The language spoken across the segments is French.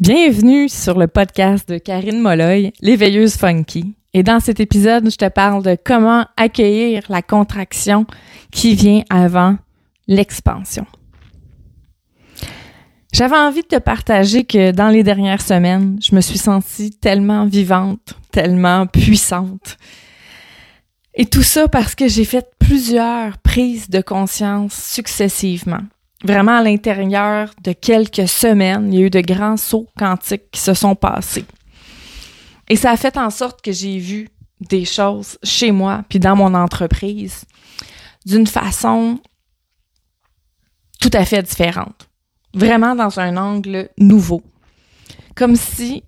Bienvenue sur le podcast de Karine Molloy, l'éveilleuse funky. Et dans cet épisode, je te parle de comment accueillir la contraction qui vient avant l'expansion. J'avais envie de te partager que dans les dernières semaines, je me suis sentie tellement vivante, tellement puissante. Et tout ça parce que j'ai fait plusieurs prises de conscience successivement vraiment à l'intérieur de quelques semaines, il y a eu de grands sauts quantiques qui se sont passés. Et ça a fait en sorte que j'ai vu des choses chez moi puis dans mon entreprise d'une façon tout à fait différente. Vraiment dans un angle nouveau. Comme si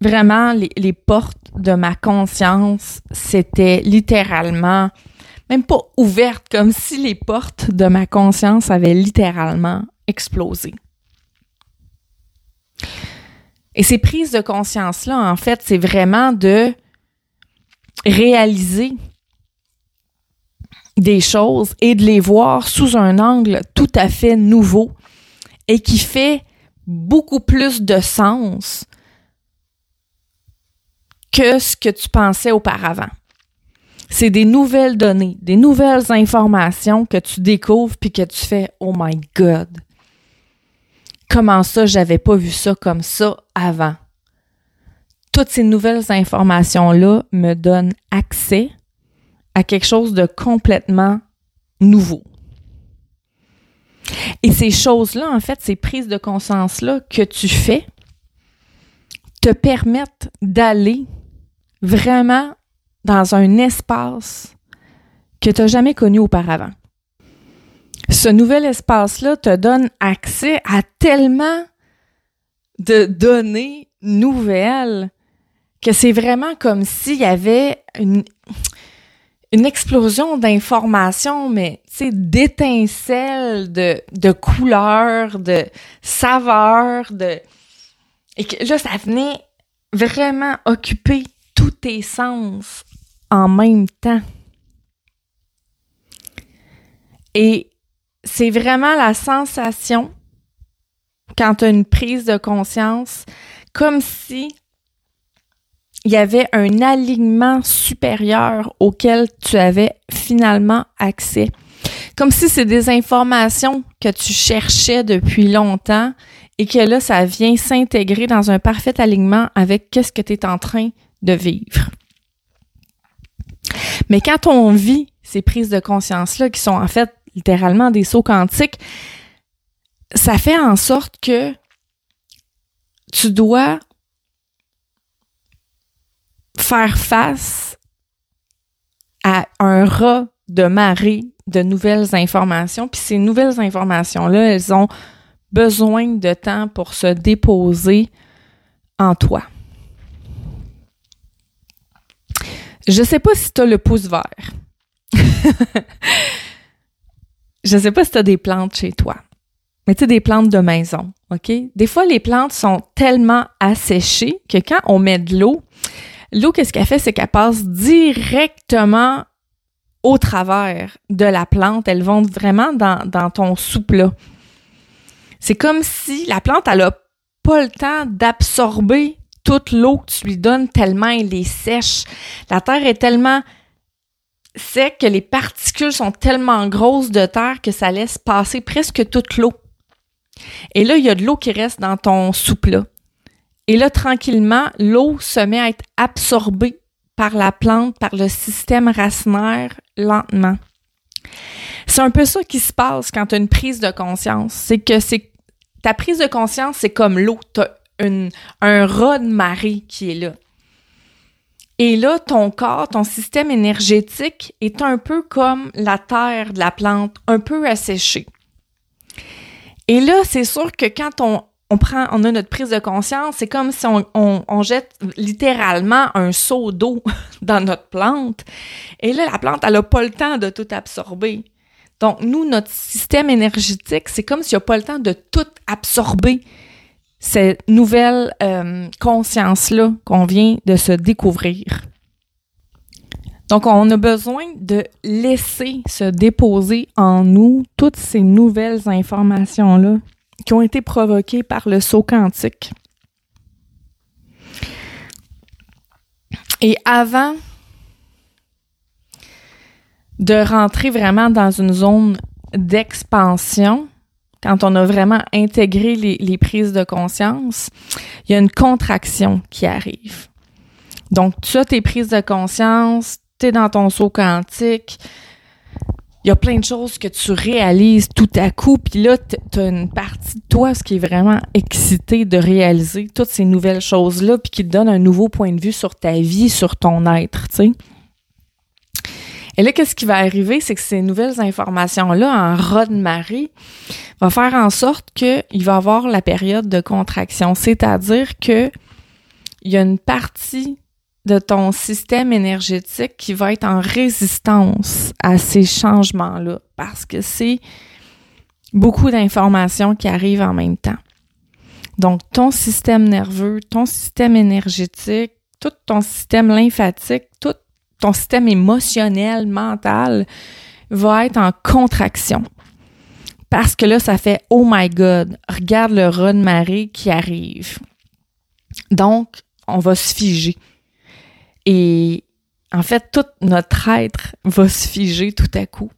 vraiment les, les portes de ma conscience s'étaient littéralement même pas ouverte, comme si les portes de ma conscience avaient littéralement explosé. Et ces prises de conscience-là, en fait, c'est vraiment de réaliser des choses et de les voir sous un angle tout à fait nouveau et qui fait beaucoup plus de sens que ce que tu pensais auparavant c'est des nouvelles données, des nouvelles informations que tu découvres puis que tu fais Oh my God! Comment ça, j'avais pas vu ça comme ça avant? Toutes ces nouvelles informations-là me donnent accès à quelque chose de complètement nouveau. Et ces choses-là, en fait, ces prises de conscience-là que tu fais, te permettent d'aller vraiment dans un espace que tu n'as jamais connu auparavant. Ce nouvel espace-là te donne accès à tellement de données nouvelles que c'est vraiment comme s'il y avait une, explosion d'informations, mais tu d'étincelles, de, de couleurs, de saveurs, de... Et que là, ça venait vraiment occuper tous tes sens en même temps. Et c'est vraiment la sensation quand tu as une prise de conscience, comme si il y avait un alignement supérieur auquel tu avais finalement accès. Comme si c'est des informations que tu cherchais depuis longtemps et que là, ça vient s'intégrer dans un parfait alignement avec qu'est-ce que tu es en train de vivre. Mais quand on vit ces prises de conscience-là, qui sont en fait littéralement des sauts quantiques, ça fait en sorte que tu dois faire face à un rat de marée de nouvelles informations. Puis ces nouvelles informations-là, elles ont besoin de temps pour se déposer en toi. Je sais pas si tu le pouce vert. je sais pas si tu des plantes chez toi. Mais tu des plantes de maison, OK? Des fois, les plantes sont tellement asséchées que quand on met de l'eau, l'eau, qu'est-ce qu'elle fait? C'est qu'elle passe directement au travers de la plante. Elle vont vraiment dans, ton soupe-là. C'est comme si la plante, elle a pas le temps d'absorber toute l'eau que tu lui donnes tellement elle est sèche. La terre est tellement sec que les particules sont tellement grosses de terre que ça laisse passer presque toute l'eau. Et là, il y a de l'eau qui reste dans ton soupe-là. Et là, tranquillement, l'eau se met à être absorbée par la plante, par le système racinaire, lentement. C'est un peu ça qui se passe quand tu as une prise de conscience. C'est que c'est ta prise de conscience, c'est comme l'eau un rat de marée qui est là. Et là, ton corps, ton système énergétique est un peu comme la terre de la plante, un peu asséché. Et là, c'est sûr que quand on, prend, on a notre prise de conscience, c'est comme si on, on, jette littéralement un seau d'eau dans notre plante. Et là, la plante, elle n'a pas le temps de tout absorber. Donc, nous, notre système énergétique, c'est comme s'il n'y a pas le temps de tout absorber cette nouvelle euh, conscience-là qu'on vient de se découvrir. Donc, on a besoin de laisser se déposer en nous toutes ces nouvelles informations-là qui ont été provoquées par le saut quantique. Et avant de rentrer vraiment dans une zone d'expansion, quand on a vraiment intégré les, prises de conscience, il y a une contraction qui arrive. Donc, tu as tes prises de conscience, tu es dans ton saut quantique, il y a plein de choses que tu réalises tout à coup, puis là, tu as une partie de toi qui est vraiment excité de réaliser toutes ces nouvelles choses-là, puis qui te donne un nouveau point de vue sur ta vie, sur ton être, tu sais. Et là, qu'est-ce qui va arriver? C'est que ces nouvelles informations-là, en rod marée, va faire en sorte qu'il va avoir la période de contraction. C'est-à-dire que il y a une partie de ton système énergétique qui va être en résistance à ces changements-là parce que c'est beaucoup d'informations qui arrivent en même temps. Donc, ton système nerveux, ton système énergétique, tout ton système lymphatique, tout ton système émotionnel, mental va être en contraction. Parce que là, ça fait Oh my God, regarde le raz de marée qui arrive. Donc, on va se figer. Et en fait, tout notre être va se figer tout à coup.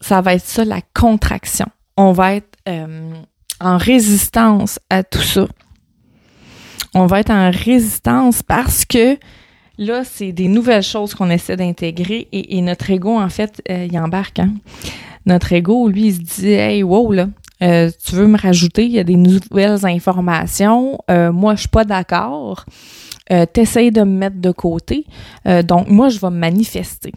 Ça va être ça, la contraction. On va être euh, en résistance à tout ça. On va être en résistance parce que là, c'est des nouvelles choses qu'on essaie d'intégrer et, notre ego, en fait, euh, il embarque. Hein? Notre ego, lui, il se dit Hey, wow, là, euh, tu veux me rajouter, il y a des nouvelles informations. moi, je suis pas d'accord euh, t'essayes de me mettre de côté. Euh, donc, moi, je vais me manifester.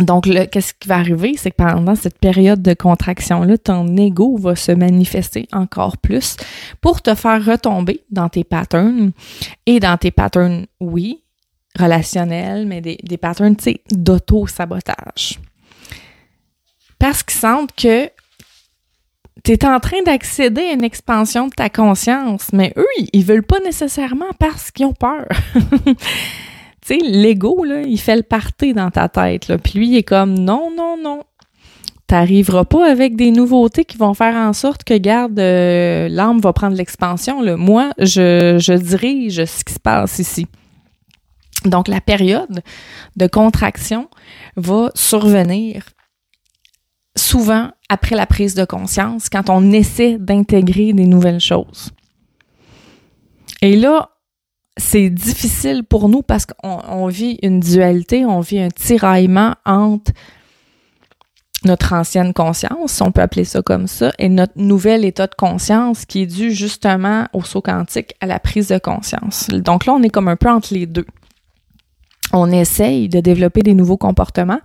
Donc, qu'est-ce qui va arriver? C'est que pendant cette période de contraction-là, ton ego va se manifester encore plus pour te faire retomber dans tes patterns et dans tes patterns, oui, relationnels, mais des, des patterns, tu sais, d'auto-sabotage. Parce qu'ils sentent que tu es en train d'accéder à une expansion de ta conscience, mais eux, ils veulent pas nécessairement parce qu'ils ont peur. tu sais, l'ego, il fait le party dans ta tête, là. Puis lui, il est comme, non, non, non. T'arriveras pas avec des nouveautés qui vont faire en sorte que, garde, euh, l'âme va prendre l'expansion. Moi, je, je dirige ce qui se passe ici. Donc, la période de contraction va survenir souvent après la prise de conscience, quand on essaie d'intégrer des nouvelles choses. Et là, c'est difficile pour nous parce qu'on vit une dualité, on vit un tiraillement entre notre ancienne conscience, on peut appeler ça comme ça, et notre nouvel état de conscience qui est dû justement au saut quantique, à la prise de conscience. Donc là, on est comme un peu entre les deux on essaye de développer des nouveaux comportements,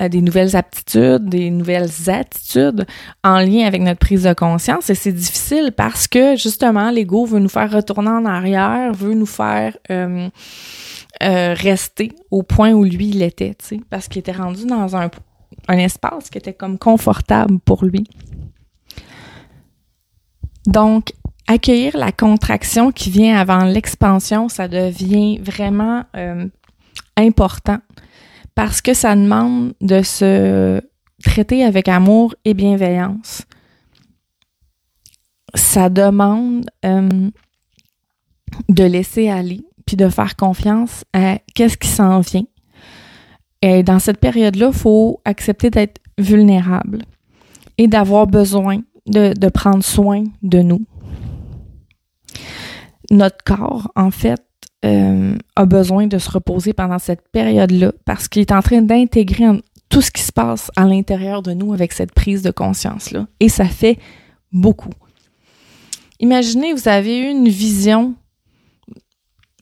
euh, des nouvelles aptitudes, des nouvelles attitudes en lien avec notre prise de conscience. Et c'est difficile parce que justement, l'ego veut nous faire retourner en arrière, veut nous faire euh, euh, rester au point où lui il était, parce qu'il était rendu dans un espace qui était comme confortable pour lui. Donc, accueillir la contraction qui vient avant l'expansion, ça devient vraiment important parce que ça demande de se traiter avec amour et bienveillance. Ça demande euh, de laisser aller puis de faire confiance à qu'est-ce qui s'en vient. Et dans cette période-là, il faut accepter d'être vulnérable et d'avoir besoin de, de prendre soin de nous. Notre corps, en fait, euh, a besoin de se reposer pendant cette période-là parce qu'il est en train d'intégrer tout ce qui se passe à l'intérieur de nous avec cette prise de conscience-là. Et ça fait beaucoup. Imaginez, vous avez eu une vision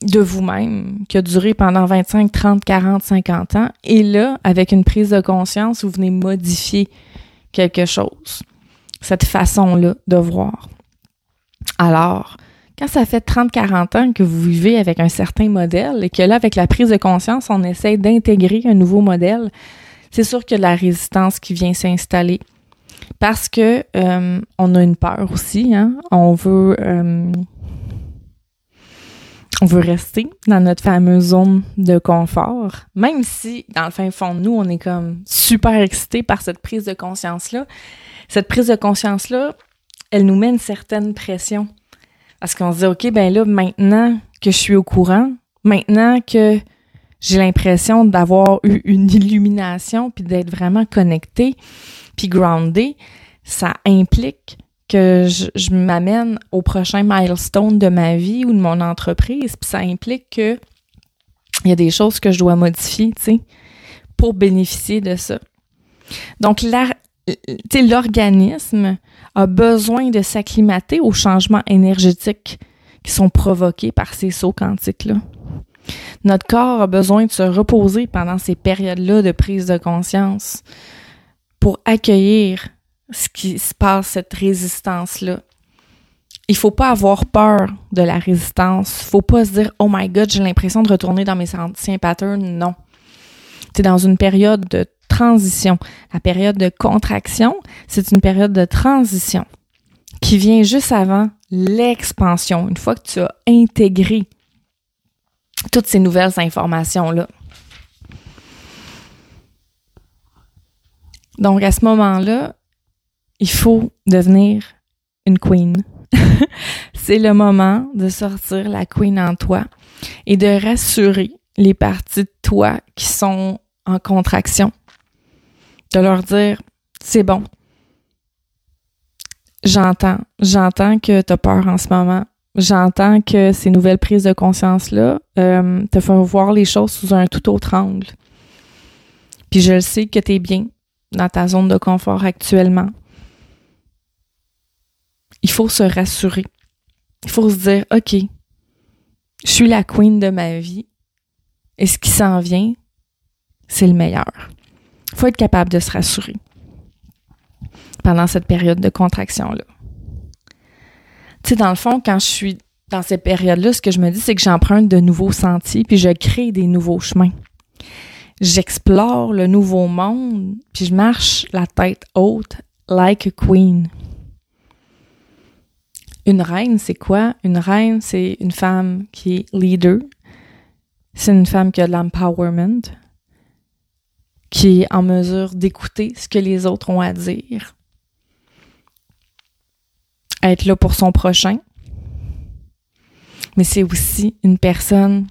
de vous-même qui a duré pendant 25, 30, 40, 50 ans. Et là, avec une prise de conscience, vous venez modifier quelque chose. Cette façon-là de voir. Alors, quand ça fait 30-40 ans que vous vivez avec un certain modèle et que là, avec la prise de conscience, on essaie d'intégrer un nouveau modèle, c'est sûr que la résistance qui vient s'installer. Parce que euh, on a une peur aussi, hein? On veut euh, on veut rester dans notre fameuse zone de confort, même si dans le fin fond nous, on est comme super excité par cette prise de conscience-là. Cette prise de conscience-là, elle nous met une certaine pression parce qu'on se dit, OK, ben là, maintenant que je suis au courant, Maintenant que j'ai l'impression d'avoir eu une illumination puis d'être vraiment connecté puis groundé, ça implique que je, m'amène au prochain milestone de ma vie ou de mon entreprise, puis ça implique que il y a des choses que je dois modifier, tu sais, pour bénéficier de ça. Donc, l'organisme a besoin de s'acclimater aux changements énergétiques qui sont provoqués par ces sauts quantiques-là. Notre corps a besoin de se reposer pendant ces périodes-là de prise de conscience pour accueillir ce qui se passe, cette résistance-là. Il faut pas avoir peur de la résistance. Il faut pas se dire Oh my God, j'ai l'impression de retourner dans mes anciens patterns. Non. Tu es dans une période de transition. La période de contraction, c'est une période de transition qui vient juste avant l'expansion. Une fois que tu as intégré toutes ces nouvelles informations-là. Donc, à ce moment-là, il faut devenir une queen. c'est le moment de sortir la queen en toi et de rassurer les parties de toi qui sont en contraction. De leur dire, c'est bon. J'entends, j'entends que tu as peur en ce moment. J'entends que ces nouvelles prises de conscience-là euh, te font voir les choses sous un tout autre angle. Puis je le sais que tu es bien dans ta zone de confort actuellement il faut se rassurer. Il faut se dire, OK, je suis la queen de ma vie et ce qui s'en vient, c'est le meilleur. Il faut être capable de se rassurer pendant cette période de contraction-là. Tu sais, dans le fond, quand je suis dans cette période-là, ce que je me dis, c'est que j'emprunte de nouveaux sentiers, puis je crée des nouveaux chemins. J'explore le nouveau monde, puis je marche la tête haute, like a queen. Une reine, c'est quoi? Une reine, c'est une femme qui est leader. C'est une femme qui a de l'empowerment, qui est en mesure d'écouter ce que les autres ont à dire. Être là pour son prochain. Mais c'est aussi une personne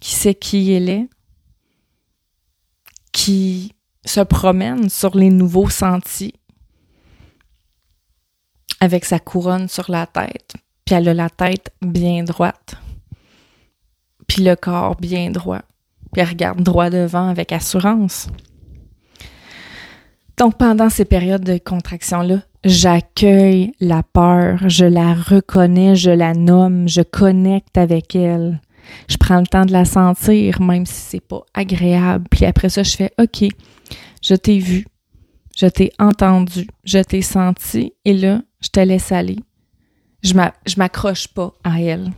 qui sait qui elle est, qui se promène sur les nouveaux sentiers, avec sa couronne sur la tête, puis elle a la tête bien droite, puis le corps bien droit, puis elle regarde droit devant avec assurance. Donc pendant ces périodes de contraction-là, j'accueille la peur, je la reconnais, je la nomme, je connecte avec elle. Je prends le temps de la sentir, même si c'est pas agréable. Puis après ça, je fais OK, je t'ai vu, je t'ai entendu, je t'ai senti, et là, je te laisse aller. Je m'accroche pas à elle.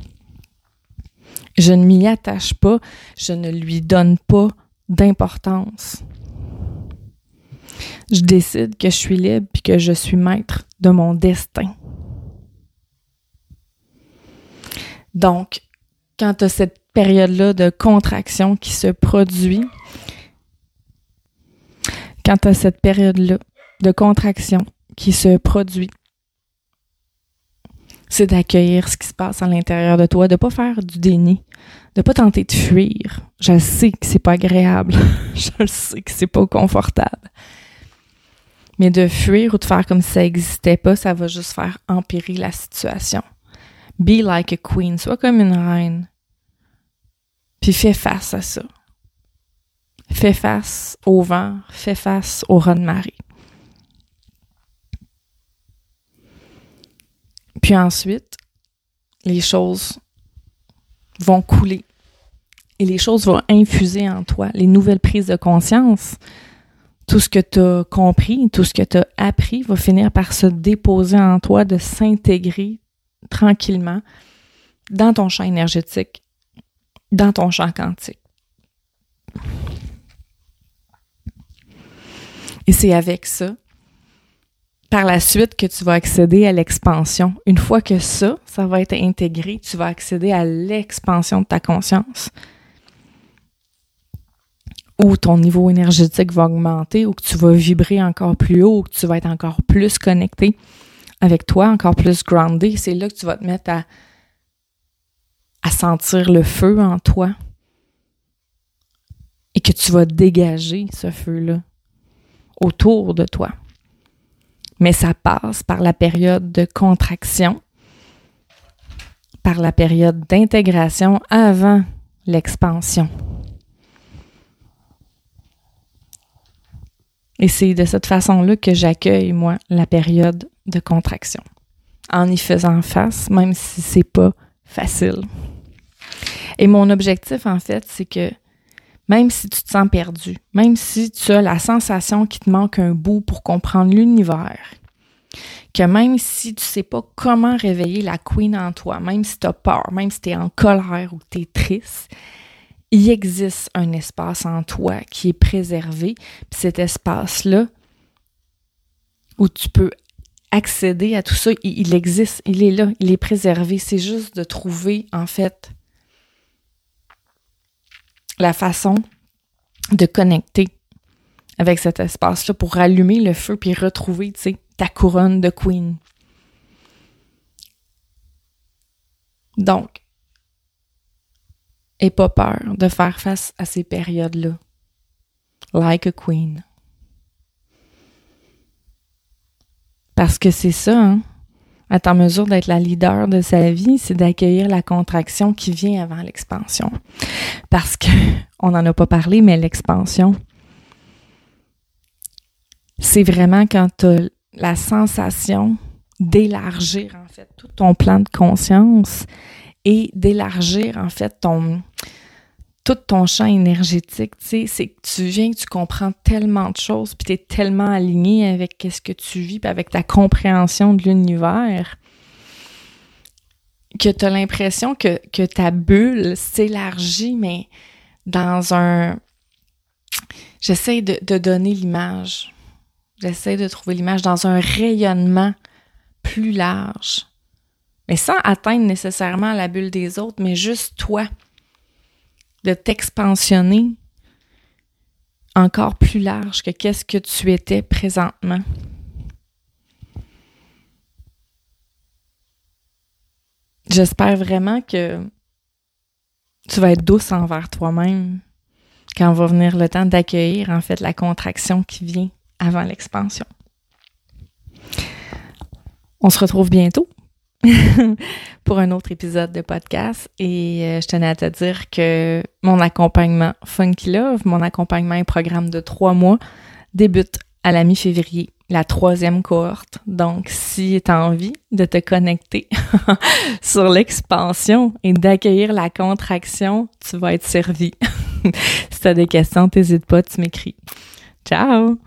Je ne m'y attache pas, je ne lui donne pas d'importance. Je décide que je suis libre et que je suis maître de mon destin. Donc, quand tu as cette période-là de contraction qui se produit, quand tu as cette période-là de contraction qui se produit, c'est d'accueillir ce qui se passe à l'intérieur de toi, de pas faire du déni, de pas tenter de fuir. Je sais que c'est pas agréable, je sais que c'est pas confortable. Mais de fuir ou de faire comme si ça n'existait pas, ça va juste faire empirer la situation. Be like a queen, sois comme une reine. Puis fais face à ça. Fais face au vent, fais face au raz de marée. Puis ensuite, les choses vont couler et les choses vont infuser en toi, les nouvelles prises de conscience. Tout ce que tu as compris, tout ce que tu as appris va finir par se déposer en toi, de s'intégrer tranquillement dans ton champ énergétique, dans ton champ quantique. Et c'est avec ça par la suite que tu vas accéder à l'expansion. Une fois que ça, ça va être intégré, tu vas accéder à l'expansion de ta conscience. Où ton niveau énergétique va augmenter, ou que tu vas vibrer encore plus haut, ou que tu vas être encore plus connecté avec toi, encore plus groundé. C'est là que tu vas te mettre à, à sentir le feu en toi et que tu vas dégager ce feu-là autour de toi. Mais ça passe par la période de contraction, par la période d'intégration avant l'expansion. Et c'est de cette façon-là que j'accueille, moi, la période de contraction. En y faisant face, même si c'est pas facile. Et mon objectif, en fait, c'est que même si tu te sens perdu, même si tu as la sensation qu'il te manque un bout pour comprendre l'univers, que même si tu sais pas comment réveiller la queen en toi, même si tu as peur, même si tu es en colère ou tu es triste, il existe un espace en toi qui est préservé. Puis cet espace-là, où tu peux accéder à tout ça, il, existe, il est là, il est préservé. C'est juste de trouver, en fait, la façon de connecter avec cet espace-là pour rallumer le feu puis retrouver, ta couronne de queen. Donc, et pas peur de faire face à ces périodes-là. Like a queen. Parce que c'est ça, hein? Être en mesure d'être la leader de sa vie, c'est d'accueillir la contraction qui vient avant l'expansion. Parce que, on n'en a pas parlé, mais l'expansion, c'est vraiment quand tu as la sensation d'élargir, en fait, tout ton plan de conscience et d'élargir en fait ton tout ton champ énergétique, tu sais, c'est que tu viens, tu comprends tellement de choses, puis tu es tellement aligné avec ce que tu vis, puis avec ta compréhension de l'univers, que tu as l'impression que, ta bulle s'élargit, mais dans un... J'essaie de donner l'image. J'essaie de trouver l'image dans un rayonnement plus large mais sans atteindre nécessairement la bulle des autres, mais juste toi, de t'expansionner encore plus large que qu'est-ce que tu étais présentement? J'espère vraiment que tu vas être douce envers toi-même quand va venir le temps d'accueillir en fait la contraction qui vient avant l'expansion. On se retrouve bientôt pour un autre épisode de podcast. Et euh, je tenais à te dire que mon accompagnement Funky Love, mon accompagnement et programme de trois mois, débute à la mi-février, la troisième cohorte. Donc, si tu as envie de te connecter sur l'expansion et d'accueillir la contraction, tu vas être servi. si tu as des questions, n'hésite pas, tu m'écris. Ciao!